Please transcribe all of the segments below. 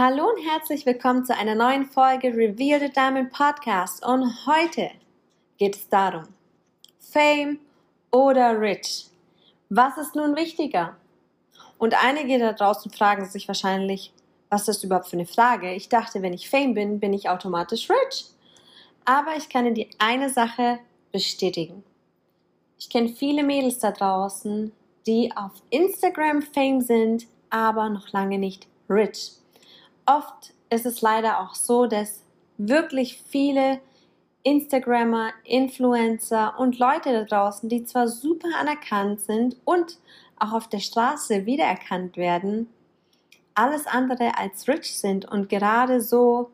Hallo und herzlich willkommen zu einer neuen Folge Reveal the Diamond Podcast. Und heute geht es darum, Fame oder Rich? Was ist nun wichtiger? Und einige da draußen fragen sich wahrscheinlich, was ist das überhaupt für eine Frage? Ich dachte, wenn ich Fame bin, bin ich automatisch rich. Aber ich kann dir eine Sache bestätigen. Ich kenne viele Mädels da draußen, die auf Instagram Fame sind, aber noch lange nicht rich oft ist es leider auch so, dass wirklich viele Instagrammer, Influencer und Leute da draußen, die zwar super anerkannt sind und auch auf der Straße wiedererkannt werden, alles andere als rich sind und gerade so,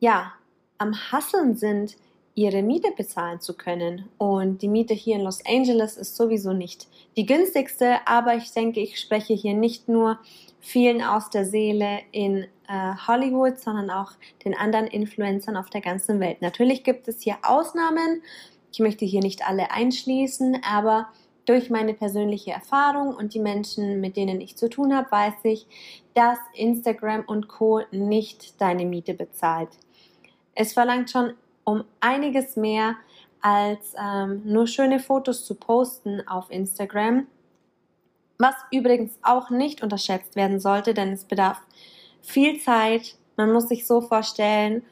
ja, am Hasseln sind, ihre Miete bezahlen zu können. Und die Miete hier in Los Angeles ist sowieso nicht die günstigste, aber ich denke, ich spreche hier nicht nur vielen aus der Seele in äh, Hollywood, sondern auch den anderen Influencern auf der ganzen Welt. Natürlich gibt es hier Ausnahmen. Ich möchte hier nicht alle einschließen, aber durch meine persönliche Erfahrung und die Menschen, mit denen ich zu tun habe, weiß ich, dass Instagram und Co nicht deine Miete bezahlt. Es verlangt schon um einiges mehr als ähm, nur schöne Fotos zu posten auf Instagram. Was übrigens auch nicht unterschätzt werden sollte, denn es bedarf viel Zeit. Man muss sich so vorstellen,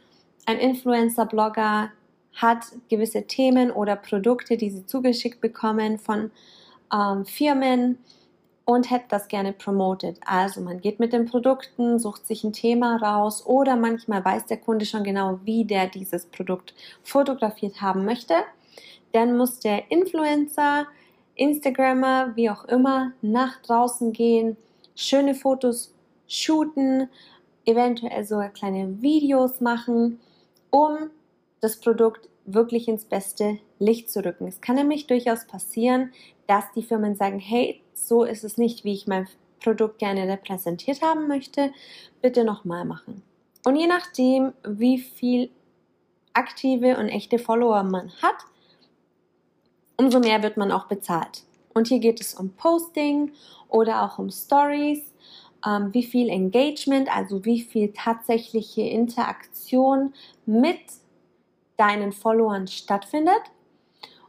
ein Influencer-Blogger hat gewisse Themen oder Produkte, die sie zugeschickt bekommen von ähm, Firmen und hätte das gerne promoted. Also man geht mit den Produkten, sucht sich ein Thema raus oder manchmal weiß der Kunde schon genau, wie der dieses Produkt fotografiert haben möchte. Dann muss der Influencer, Instagrammer, wie auch immer, nach draußen gehen, schöne Fotos shooten, eventuell sogar kleine Videos machen, um das Produkt wirklich ins beste Licht zu rücken. Es kann nämlich durchaus passieren, dass die Firmen sagen, hey, so ist es nicht, wie ich mein Produkt gerne repräsentiert haben möchte, bitte nochmal machen. Und je nachdem, wie viel aktive und echte Follower man hat, umso mehr wird man auch bezahlt. Und hier geht es um Posting oder auch um Stories ähm, wie viel Engagement, also wie viel tatsächliche Interaktion mit deinen Followern stattfindet.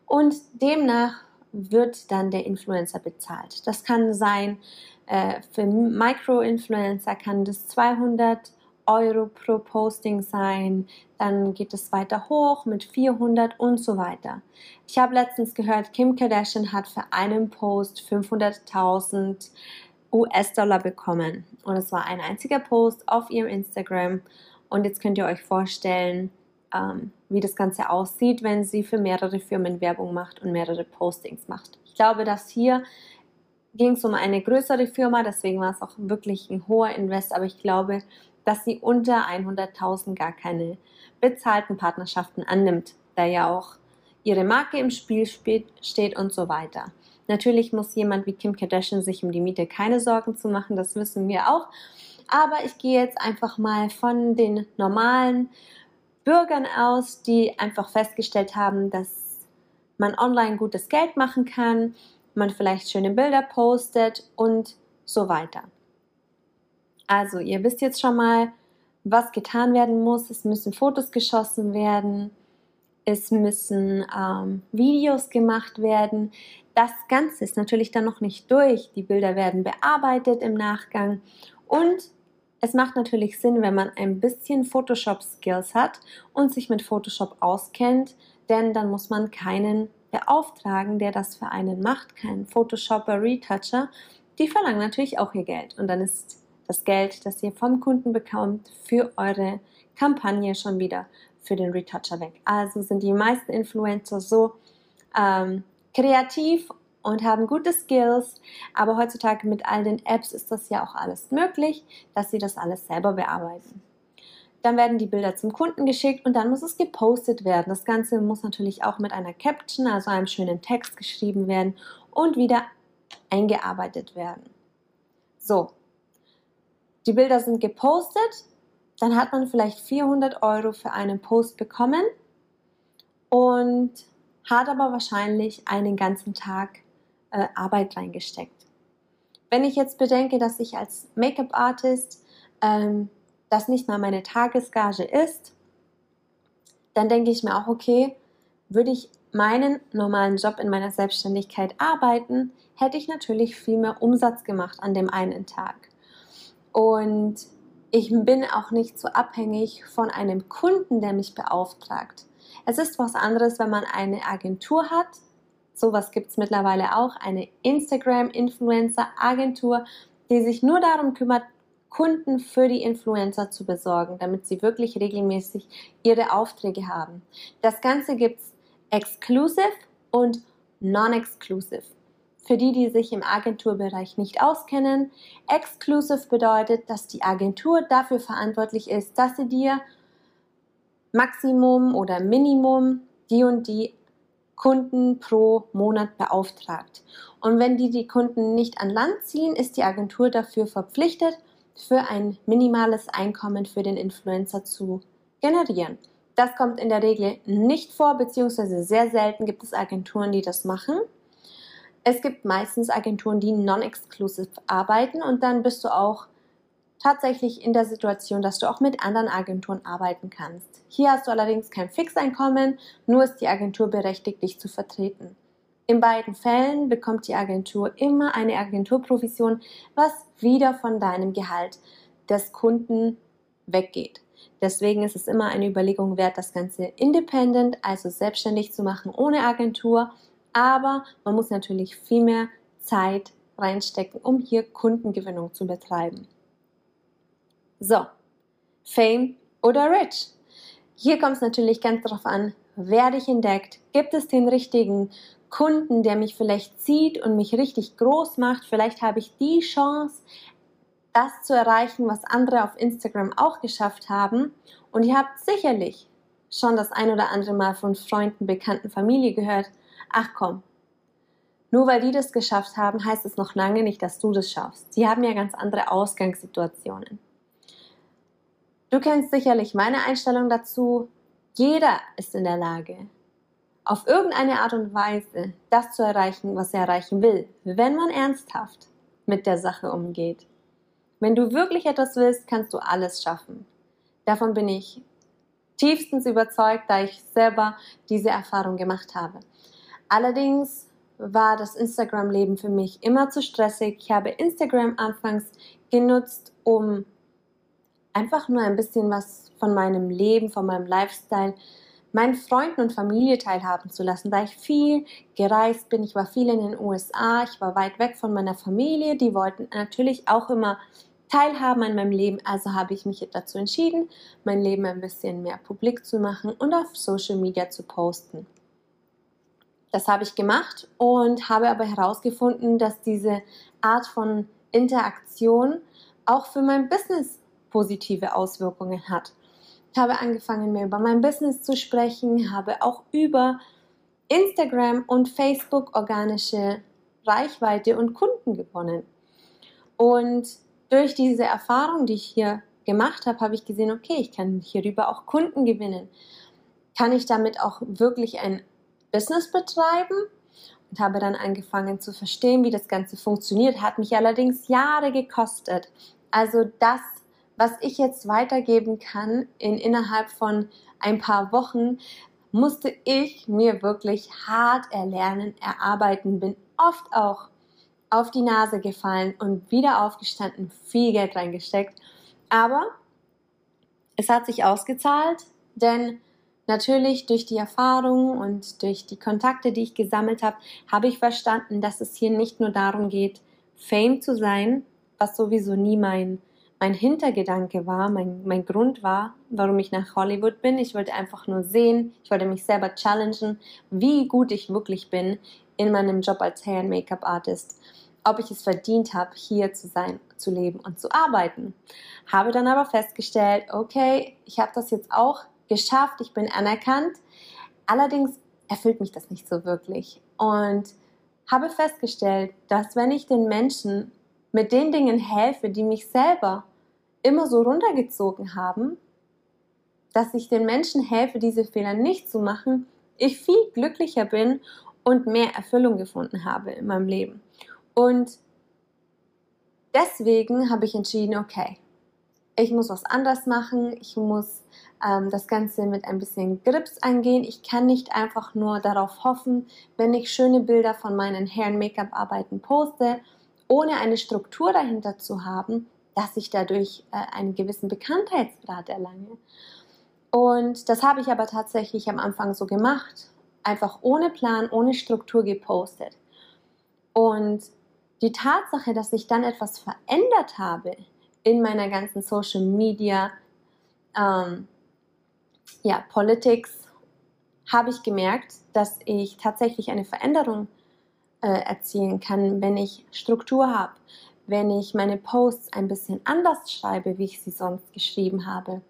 Und demnach wird dann der Influencer bezahlt. Das kann sein, äh, für Micro-Influencer kann das 200 Euro pro Posting sein, dann geht es weiter hoch mit 400 und so weiter. Ich habe letztens gehört, Kim Kardashian hat für einen Post 500.000 US-Dollar bekommen. Und es war ein einziger Post auf ihrem Instagram. Und jetzt könnt ihr euch vorstellen, ähm, wie das Ganze aussieht, wenn sie für mehrere Firmen Werbung macht und mehrere Postings macht. Ich glaube, dass hier ging es um eine größere Firma, deswegen war es auch wirklich ein hoher Invest, aber ich glaube, dass sie unter 100.000 gar keine bezahlten Partnerschaften annimmt, da ja auch ihre Marke im Spiel steht und so weiter. Natürlich muss jemand wie Kim Kardashian sich um die Miete keine Sorgen zu machen, das wissen wir auch. Aber ich gehe jetzt einfach mal von den normalen Bürgern aus, die einfach festgestellt haben, dass man online gutes Geld machen kann, man vielleicht schöne Bilder postet und so weiter. Also, ihr wisst jetzt schon mal, was getan werden muss. Es müssen Fotos geschossen werden, es müssen ähm, Videos gemacht werden. Das Ganze ist natürlich dann noch nicht durch. Die Bilder werden bearbeitet im Nachgang und es macht natürlich Sinn, wenn man ein bisschen Photoshop-Skills hat und sich mit Photoshop auskennt, denn dann muss man keinen beauftragen, der das für einen macht, keinen Photoshopper, Retoucher. Die verlangen natürlich auch ihr Geld und dann ist das Geld, das ihr vom Kunden bekommt, für eure Kampagne schon wieder für den Retoucher weg. Also sind die meisten Influencer so ähm, kreativ und haben gute Skills, aber heutzutage mit all den Apps ist das ja auch alles möglich, dass sie das alles selber bearbeiten. Dann werden die Bilder zum Kunden geschickt und dann muss es gepostet werden. Das Ganze muss natürlich auch mit einer Caption, also einem schönen Text geschrieben werden und wieder eingearbeitet werden. So, die Bilder sind gepostet, dann hat man vielleicht 400 Euro für einen Post bekommen und hat aber wahrscheinlich einen ganzen Tag äh, Arbeit reingesteckt. Wenn ich jetzt bedenke, dass ich als Make-up-Artist ähm, das nicht mal meine Tagesgage ist, dann denke ich mir auch, okay, würde ich meinen normalen Job in meiner Selbstständigkeit arbeiten, hätte ich natürlich viel mehr Umsatz gemacht an dem einen Tag. Und ich bin auch nicht so abhängig von einem Kunden, der mich beauftragt. Es ist was anderes, wenn man eine Agentur hat. Sowas gibt es mittlerweile auch, eine Instagram-Influencer-Agentur, die sich nur darum kümmert, Kunden für die Influencer zu besorgen, damit sie wirklich regelmäßig ihre Aufträge haben. Das Ganze gibt es exclusive und non-exclusive. Für die, die sich im Agenturbereich nicht auskennen, exclusive bedeutet, dass die Agentur dafür verantwortlich ist, dass sie dir Maximum oder Minimum die und die Kunden pro Monat beauftragt. Und wenn die die Kunden nicht an Land ziehen, ist die Agentur dafür verpflichtet, für ein minimales Einkommen für den Influencer zu generieren. Das kommt in der Regel nicht vor, beziehungsweise sehr selten gibt es Agenturen, die das machen. Es gibt meistens Agenturen, die non-exclusive arbeiten und dann bist du auch tatsächlich in der Situation, dass du auch mit anderen Agenturen arbeiten kannst. Hier hast du allerdings kein Fixeinkommen, nur ist die Agentur berechtigt, dich zu vertreten. In beiden Fällen bekommt die Agentur immer eine Agenturprovision, was wieder von deinem Gehalt des Kunden weggeht. Deswegen ist es immer eine Überlegung wert, das Ganze independent, also selbstständig zu machen, ohne Agentur. Aber man muss natürlich viel mehr Zeit reinstecken, um hier Kundengewinnung zu betreiben. So, Fame oder Rich? Hier kommt es natürlich ganz darauf an, wer dich entdeckt, gibt es den richtigen Kunden, der mich vielleicht zieht und mich richtig groß macht. Vielleicht habe ich die Chance, das zu erreichen, was andere auf Instagram auch geschafft haben. Und ihr habt sicherlich schon das ein oder andere Mal von Freunden, Bekannten, Familie gehört. Ach komm, nur weil die das geschafft haben, heißt es noch lange nicht, dass du das schaffst. Sie haben ja ganz andere Ausgangssituationen. Du kennst sicherlich meine Einstellung dazu. Jeder ist in der Lage, auf irgendeine Art und Weise das zu erreichen, was er erreichen will, wenn man ernsthaft mit der Sache umgeht. Wenn du wirklich etwas willst, kannst du alles schaffen. Davon bin ich tiefstens überzeugt, da ich selber diese Erfahrung gemacht habe. Allerdings war das Instagram-Leben für mich immer zu stressig. Ich habe Instagram anfangs genutzt, um einfach nur ein bisschen was von meinem Leben, von meinem Lifestyle meinen Freunden und Familie teilhaben zu lassen, da ich viel gereist bin. Ich war viel in den USA, ich war weit weg von meiner Familie. Die wollten natürlich auch immer teilhaben an meinem Leben. Also habe ich mich dazu entschieden, mein Leben ein bisschen mehr publik zu machen und auf Social Media zu posten. Das habe ich gemacht und habe aber herausgefunden, dass diese Art von Interaktion auch für mein Business positive Auswirkungen hat habe angefangen, mehr über mein Business zu sprechen, habe auch über Instagram und Facebook organische Reichweite und Kunden gewonnen. Und durch diese Erfahrung, die ich hier gemacht habe, habe ich gesehen, okay, ich kann hierüber auch Kunden gewinnen. Kann ich damit auch wirklich ein Business betreiben? Und habe dann angefangen zu verstehen, wie das Ganze funktioniert. Hat mich allerdings Jahre gekostet. Also das was ich jetzt weitergeben kann in innerhalb von ein paar Wochen, musste ich mir wirklich hart erlernen, erarbeiten, bin oft auch auf die Nase gefallen und wieder aufgestanden, viel Geld reingesteckt. Aber es hat sich ausgezahlt, denn natürlich durch die Erfahrung und durch die Kontakte, die ich gesammelt habe, habe ich verstanden, dass es hier nicht nur darum geht, Fame zu sein, was sowieso nie mein mein Hintergedanke war, mein, mein Grund war, warum ich nach Hollywood bin. Ich wollte einfach nur sehen, ich wollte mich selber challengen, wie gut ich wirklich bin in meinem Job als Hair- und Make-up-Artist. Ob ich es verdient habe, hier zu sein, zu leben und zu arbeiten. Habe dann aber festgestellt, okay, ich habe das jetzt auch geschafft, ich bin anerkannt. Allerdings erfüllt mich das nicht so wirklich. Und habe festgestellt, dass wenn ich den Menschen mit den Dingen helfe, die mich selber immer so runtergezogen haben, dass ich den Menschen helfe, diese Fehler nicht zu machen, ich viel glücklicher bin und mehr Erfüllung gefunden habe in meinem Leben. Und deswegen habe ich entschieden, okay, ich muss was anders machen, ich muss ähm, das Ganze mit ein bisschen Grips angehen. Ich kann nicht einfach nur darauf hoffen, wenn ich schöne Bilder von meinen Hair- und Make-up-Arbeiten poste, ohne eine Struktur dahinter zu haben, dass ich dadurch äh, einen gewissen Bekanntheitsgrad erlange. Und das habe ich aber tatsächlich am Anfang so gemacht. Einfach ohne Plan, ohne Struktur gepostet. Und die Tatsache, dass ich dann etwas verändert habe in meiner ganzen Social Media, ähm, ja, Politics, habe ich gemerkt, dass ich tatsächlich eine Veränderung äh, erzielen kann, wenn ich Struktur habe, wenn ich meine Posts ein bisschen anders schreibe, wie ich sie sonst geschrieben habe.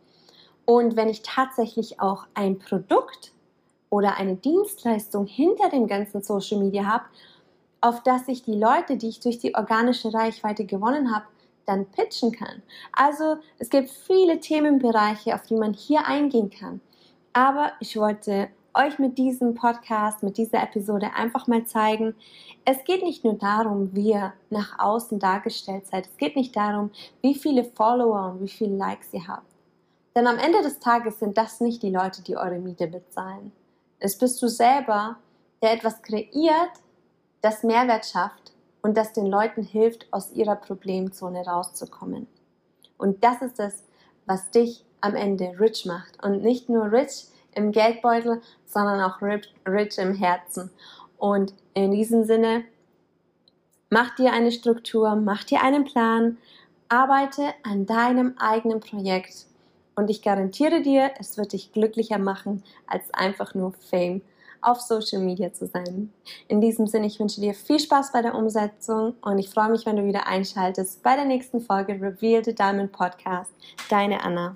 Und wenn ich tatsächlich auch ein Produkt oder eine Dienstleistung hinter dem ganzen Social Media habe, auf das ich die Leute, die ich durch die organische Reichweite gewonnen habe, dann pitchen kann. Also es gibt viele Themenbereiche, auf die man hier eingehen kann. Aber ich wollte euch mit diesem Podcast, mit dieser Episode einfach mal zeigen, es geht nicht nur darum, wie ihr nach außen dargestellt seid. Es geht nicht darum, wie viele Follower und wie viele Likes ihr habt. Denn am Ende des Tages sind das nicht die Leute, die eure Miete bezahlen. Es bist du selber, der etwas kreiert, das Mehrwert schafft und das den Leuten hilft, aus ihrer Problemzone rauszukommen. Und das ist es, was dich am Ende rich macht. Und nicht nur rich im Geldbeutel, sondern auch rich, im Herzen. Und in diesem Sinne, mach dir eine Struktur, mach dir einen Plan, arbeite an deinem eigenen Projekt. Und ich garantiere dir, es wird dich glücklicher machen, als einfach nur Fame auf Social Media zu sein. In diesem Sinne, ich wünsche dir viel Spaß bei der Umsetzung und ich freue mich, wenn du wieder einschaltest bei der nächsten Folge Reveal the Diamond Podcast. Deine Anna.